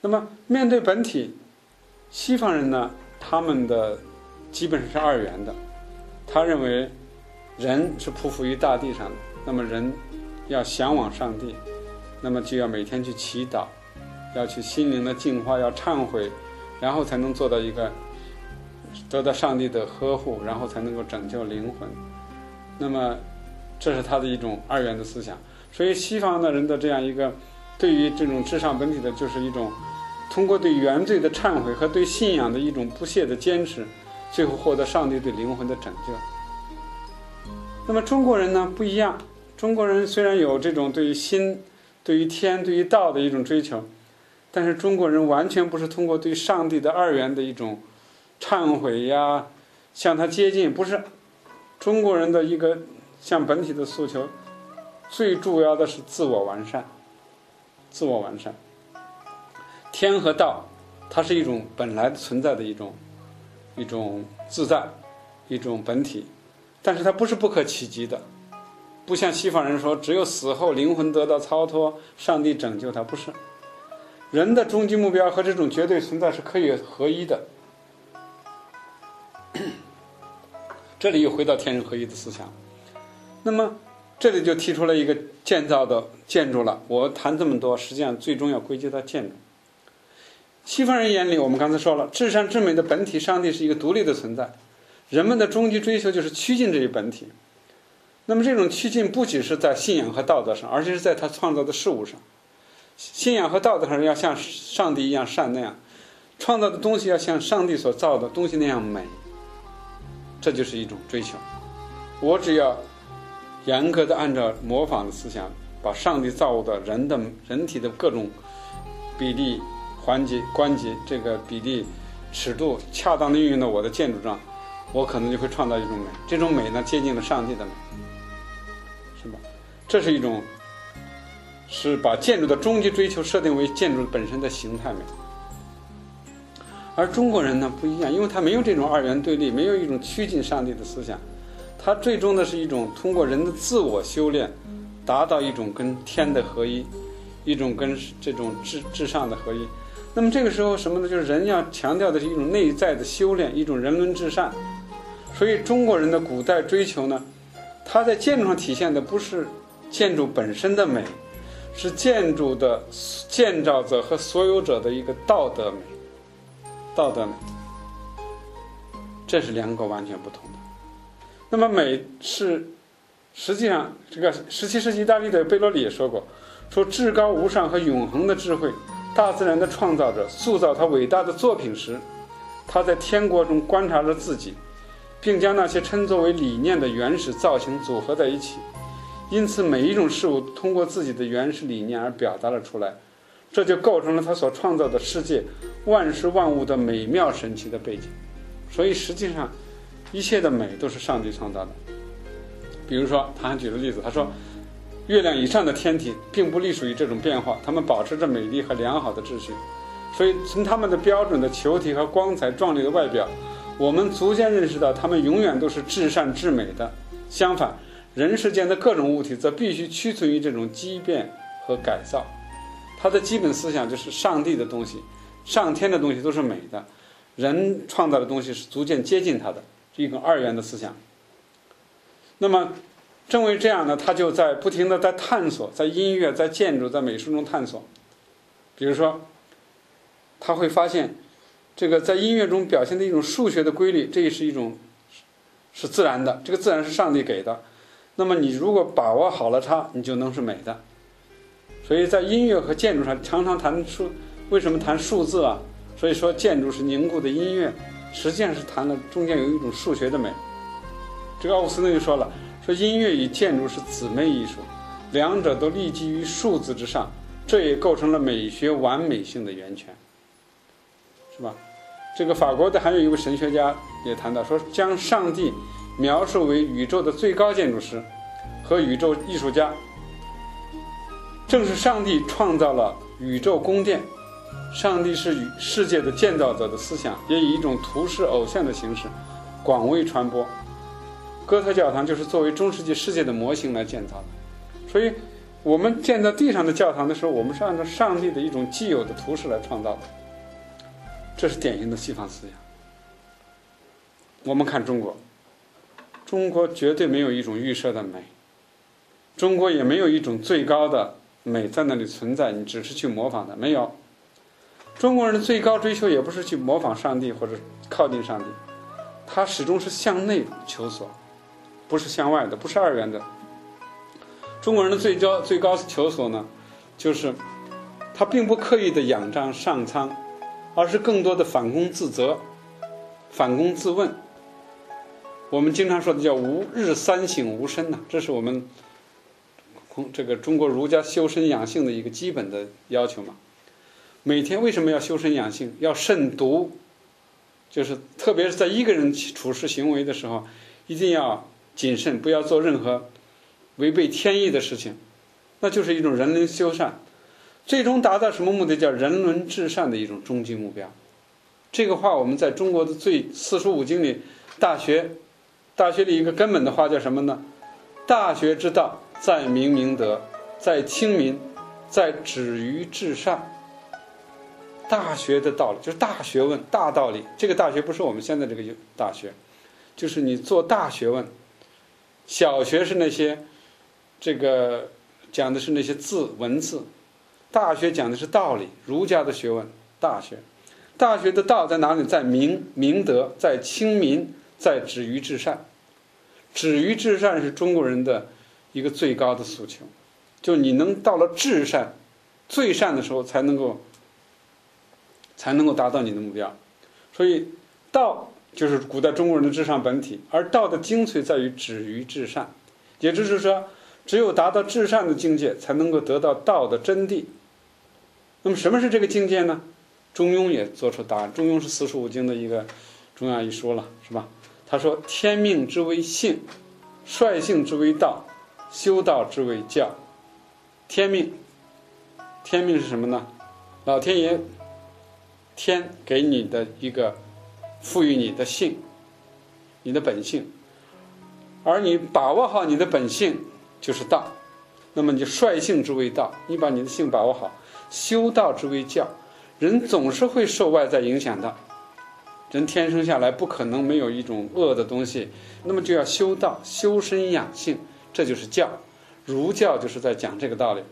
那么面对本体，西方人呢，他们的基本上是二元的，他认为人是匍匐于大地上的，那么人要向往上帝，那么就要每天去祈祷，要去心灵的净化，要忏悔，然后才能做到一个得到上帝的呵护，然后才能够拯救灵魂。那么这是他的一种二元的思想。所以西方的人的这样一个对于这种至上本体的，就是一种通过对原罪的忏悔和对信仰的一种不懈的坚持，最后获得上帝对灵魂的拯救。那么中国人呢不一样，中国人虽然有这种对于心、对于天、对于道的一种追求，但是中国人完全不是通过对上帝的二元的一种忏悔呀，向他接近，不是中国人的一个向本体的诉求。最主要的是自我完善，自我完善。天和道，它是一种本来存在的一种一种自在，一种本体，但是它不是不可企及的，不像西方人说，只有死后灵魂得到超脱，上帝拯救他，不是。人的终极目标和这种绝对存在是可以合一的。这里又回到天人合一的思想，那么。这里就提出了一个建造的建筑了。我谈这么多，实际上最终要归结到建筑。西方人眼里，我们刚才说了，至善至美的本体上帝是一个独立的存在，人们的终极追求就是趋近这一本体。那么这种趋近不仅是在信仰和道德上，而且是在他创造的事物上。信仰和道德上要像上帝一样善那样，创造的东西要像上帝所造的东西那样美。这就是一种追求。我只要。严格的按照模仿的思想，把上帝造物的人的人体的各种比例、环节、关节这个比例、尺度恰当的运用到我的建筑上，我可能就会创造一种美。这种美呢，接近了上帝的美，是吧？这是一种，是把建筑的终极追求设定为建筑本身的形态美。而中国人呢不一样，因为他没有这种二元对立，没有一种趋近上帝的思想。他最终的是一种通过人的自我修炼，达到一种跟天的合一，一种跟这种至至上的合一。那么这个时候什么呢？就是人要强调的是一种内在的修炼，一种人伦至善。所以中国人的古代追求呢，它在建筑上体现的不是建筑本身的美，是建筑的建造者和所有者的一个道德美，道德美。这是两个完全不同的。那么美是，实际上这个十七世纪意大利的贝罗里也说过，说至高无上和永恒的智慧，大自然的创造者塑造他伟大的作品时，他在天国中观察着自己，并将那些称作为理念的原始造型组合在一起，因此每一种事物通过自己的原始理念而表达了出来，这就构成了他所创造的世界万事万物的美妙神奇的背景，所以实际上。一切的美都是上帝创造的。比如说，他还举了例子，他说，月亮以上的天体并不隶属于这种变化，它们保持着美丽和良好的秩序。所以，从它们的标准的球体和光彩壮丽的外表，我们逐渐认识到，它们永远都是至善至美的。相反，人世间的各种物体则必须屈从于这种畸变和改造。它的基本思想就是：上帝的东西、上天的东西都是美的，人创造的东西是逐渐接近它的。是一个二元的思想。那么，正为这样呢，他就在不停的在探索，在音乐、在建筑、在美术中探索。比如说，他会发现，这个在音乐中表现的一种数学的规律，这也是一种是自然的，这个自然是上帝给的。那么你如果把握好了它，你就能是美的。所以在音乐和建筑上常常谈数，为什么谈数字啊？所以说建筑是凝固的音乐。实际上是谈了中间有一种数学的美。这个奥古斯丁就说了：“说音乐与建筑是姊妹艺术，两者都立基于数字之上，这也构成了美学完美性的源泉，是吧？”这个法国的还有一位神学家也谈到说：“将上帝描述为宇宙的最高建筑师和宇宙艺术家，正是上帝创造了宇宙宫殿。”上帝是与世界的建造者的思想，也以一种图式偶像的形式广为传播。哥特教堂就是作为中世纪世界的模型来建造的。所以，我们建造地上的教堂的时候，我们是按照上帝的一种既有的图式来创造的，这是典型的西方思想。我们看中国，中国绝对没有一种预设的美，中国也没有一种最高的美在那里存在，你只是去模仿的，没有。中国人的最高追求也不是去模仿上帝或者靠近上帝，他始终是向内求索，不是向外的，不是二元的。中国人的最高最高求索呢，就是他并不刻意的仰仗上苍，而是更多的反躬自责、反躬自问。我们经常说的叫“吾日三省吾身”呐，这是我们这个中国儒家修身养性的一个基本的要求嘛。每天为什么要修身养性？要慎独，就是特别是在一个人处事行为的时候，一定要谨慎，不要做任何违背天意的事情。那就是一种人伦修善，最终达到什么目的？叫人伦至善的一种终极目标。这个话我们在中国的最四书五经里，《大学》。大学里一个根本的话叫什么呢？大学之道，在明明德，在亲民，在止于至善。大学的道理就是大学问、大道理。这个大学不是我们现在这个大学，就是你做大学问。小学是那些这个讲的是那些字文字，大学讲的是道理，儒家的学问。大学，大学的道在哪里？在明明德，在亲民。在止于至善，止于至善是中国人的一个最高的诉求，就你能到了至善、最善的时候，才能够才能够达到你的目标。所以，道就是古代中国人的至上本体，而道的精髓在于止于至善，也就是说，只有达到至善的境界，才能够得到道的真谛。那么，什么是这个境界呢？中庸也做出答案。中庸是四书五经的一个重要一说了，是吧？他说：“天命之为性，率性之为道，修道之为教。天命，天命是什么呢？老天爷天给你的一个赋予你的性，你的本性，而你把握好你的本性就是道。那么你率性之为道，你把你的性把握好，修道之为教。人总是会受外在影响的。”人天生下来不可能没有一种恶的东西，那么就要修道、修身养性，这就是教。儒教就是在讲这个道理。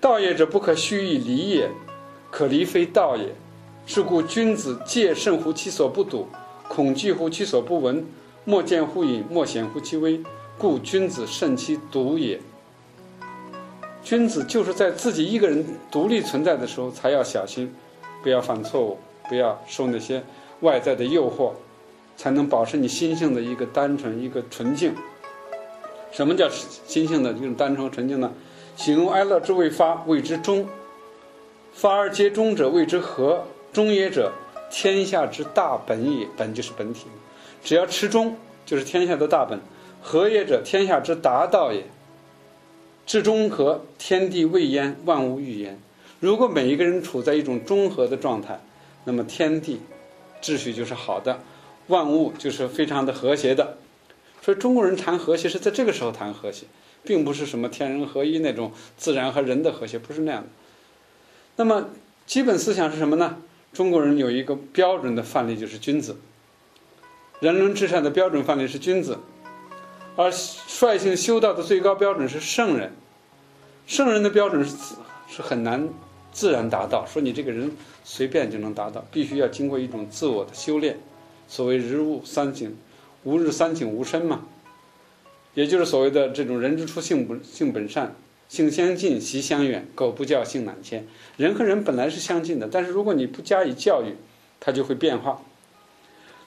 道也者，不可虚以离也，可离非道也。是故君子戒慎乎其所不睹，恐惧乎其所不闻，莫见乎隐，莫显乎其微。故君子慎其独也。君子就是在自己一个人独立存在的时候，才要小心，不要犯错误，不要受那些。外在的诱惑，才能保持你心性的一个单纯、一个纯净。什么叫心性的一种单纯和纯净呢？喜怒哀乐之未发，谓之中；发而皆中者，谓之和。中也者，天下之大本也。本就是本体，只要持中，就是天下的大本。和也者，天下之达道也。至中和，天地未焉，万物欲焉。如果每一个人处在一种中和的状态，那么天地。秩序就是好的，万物就是非常的和谐的，所以中国人谈和谐是在这个时候谈和谐，并不是什么天人合一那种自然和人的和谐，不是那样的。那么基本思想是什么呢？中国人有一个标准的范例就是君子，人伦至善的标准范例是君子，而率性修道的最高标准是圣人，圣人的标准是是很难。自然达到，说你这个人随便就能达到，必须要经过一种自我的修炼。所谓“日物三省，吾日三省吾身”嘛，也就是所谓的这种“人之初，性本性本善，性相近，习相远，苟不教，性乃迁”。人和人本来是相近的，但是如果你不加以教育，它就会变化。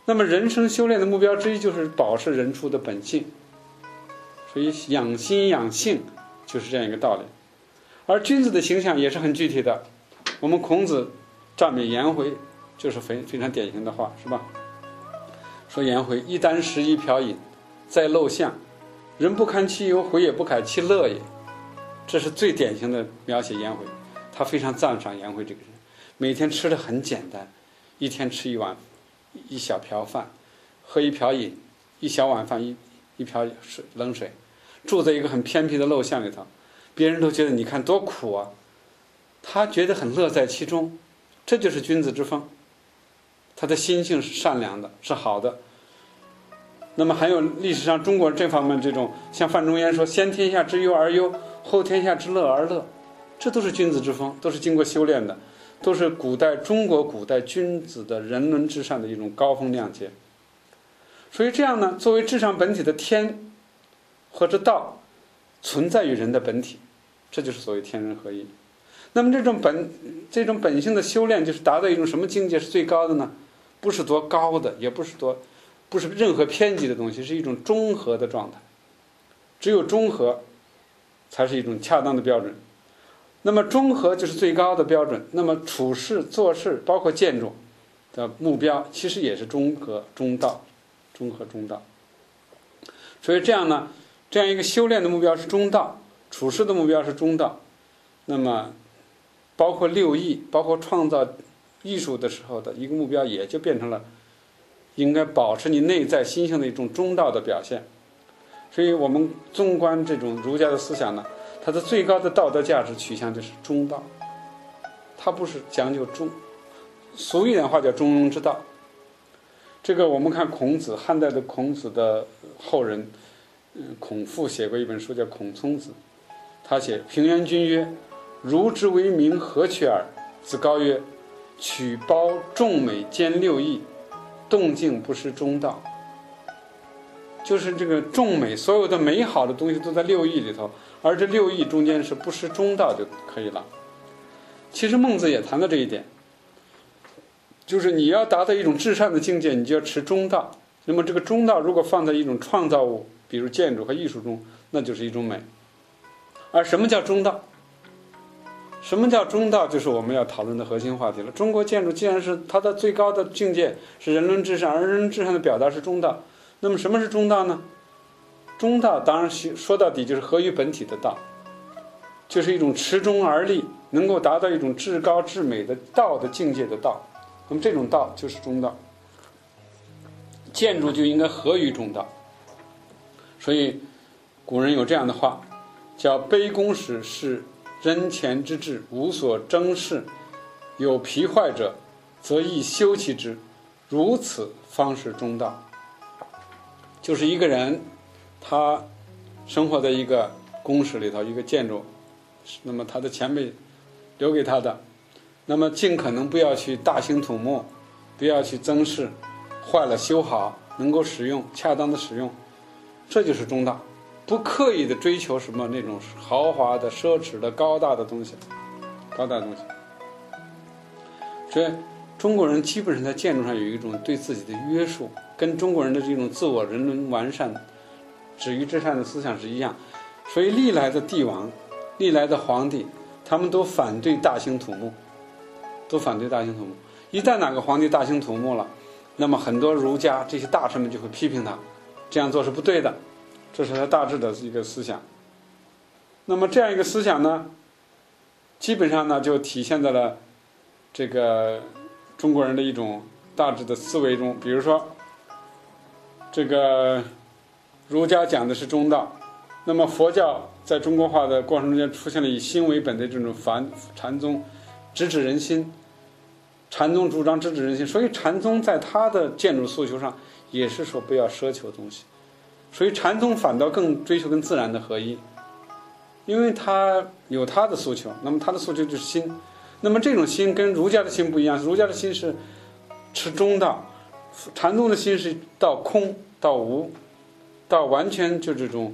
那么，人生修炼的目标之一就是保持人初的本性，所以养心养性就是这样一个道理。而君子的形象也是很具体的。我们孔子赞美颜回，就是非非常典型的话，是吧？说颜回一箪食，一瓢饮，在陋巷，人不堪其忧，回也不改其乐也。这是最典型的描写颜回。他非常赞赏颜回这个人，每天吃的很简单，一天吃一碗一小瓢饭，喝一瓢饮，一小碗饭一一瓢水冷水，住在一个很偏僻的陋巷里头。别人都觉得你看多苦啊，他觉得很乐在其中，这就是君子之风。他的心性是善良的，是好的。那么还有历史上中国这方面这种，像范仲淹说：“先天下之忧而忧，后天下之乐而乐。”这都是君子之风，都是经过修炼的，都是古代中国古代君子的人伦至上的一种高风亮节。所以这样呢，作为至上本体的天，或者道，存在于人的本体，这就是所谓天人合一。那么这种本这种本性的修炼，就是达到一种什么境界是最高的呢？不是多高的，也不是多。不是任何偏激的东西，是一种中和的状态。只有中和，才是一种恰当的标准。那么中和就是最高的标准。那么处事做事，包括建筑的目标，其实也是中和中道，中和中道。所以这样呢，这样一个修炼的目标是中道，处事的目标是中道。那么包括六艺，包括创造艺术的时候的一个目标，也就变成了。应该保持你内在心性的一种中道的表现，所以我们纵观这种儒家的思想呢，它的最高的道德价值取向就是中道，它不是讲究中，俗一点话叫中庸之道。这个我们看孔子，汉代的孔子的后人，嗯，孔父写过一本书叫《孔聪子》，他写平原君曰：“儒之为名何取耳？”子高曰：“取包众美兼六艺。”动静不失中道，就是这个众美，所有的美好的东西都在六艺里头，而这六艺中间是不失中道就可以了。其实孟子也谈到这一点，就是你要达到一种至善的境界，你就要持中道。那么这个中道如果放在一种创造物，比如建筑和艺术中，那就是一种美。而什么叫中道？什么叫中道？就是我们要讨论的核心话题了。中国建筑既然是它的最高的境界是人伦至善，而人伦至善的表达是中道，那么什么是中道呢？中道当然说到底就是合于本体的道，就是一种持中而立，能够达到一种至高至美的道的境界的道。那么这种道就是中道，建筑就应该合于中道。所以古人有这样的话，叫“卑躬时是”。人前之志无所争事，有疲坏者，则宜修其之，如此方是中道。就是一个人，他生活在一个宫室里头，一个建筑，那么他的前辈留给他的，那么尽可能不要去大兴土木，不要去增饰，坏了修好，能够使用，恰当的使用，这就是中道。不刻意的追求什么那种豪华的、奢侈的、高大的东西，高大的东西。所以中国人基本上在建筑上有一种对自己的约束，跟中国人的这种自我人伦完善、止于至善的思想是一样。所以历来的帝王、历来的皇帝，他们都反对大兴土木，都反对大兴土木。一旦哪个皇帝大兴土木了，那么很多儒家这些大臣们就会批评他，这样做是不对的。这是他大致的一个思想。那么这样一个思想呢，基本上呢就体现在了这个中国人的一种大致的思维中。比如说，这个儒家讲的是中道，那么佛教在中国化的过程中间出现了以心为本的这种禅禅宗，直指人心。禅宗主张直指人心，所以禅宗在他的建筑诉求上也是说不要奢求东西。所以禅宗反倒更追求跟自然的合一，因为他有他的诉求，那么他的诉求就是心，那么这种心跟儒家的心不一样，儒家的心是持中道，禅宗的心是到空到无，到完全就这种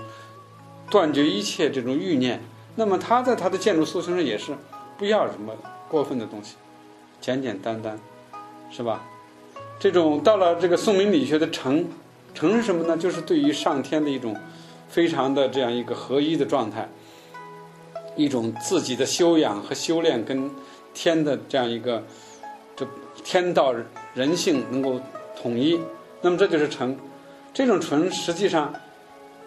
断绝一切这种欲念，那么他在他的建筑诉求上也是不要什么过分的东西，简简单单，是吧？这种到了这个宋明理学的诚。诚是什么呢？就是对于上天的一种非常的这样一个合一的状态，一种自己的修养和修炼跟天的这样一个这天道人性能够统一，那么这就是诚。这种纯实际上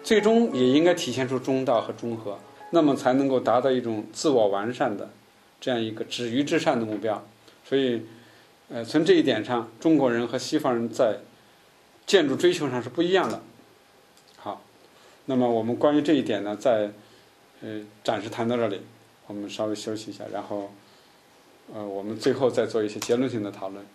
最终也应该体现出中道和中和，那么才能够达到一种自我完善的这样一个止于至善的目标。所以，呃，从这一点上，中国人和西方人在。建筑追求上是不一样的。好，那么我们关于这一点呢，在呃，暂时谈到这里，我们稍微休息一下，然后，呃，我们最后再做一些结论性的讨论。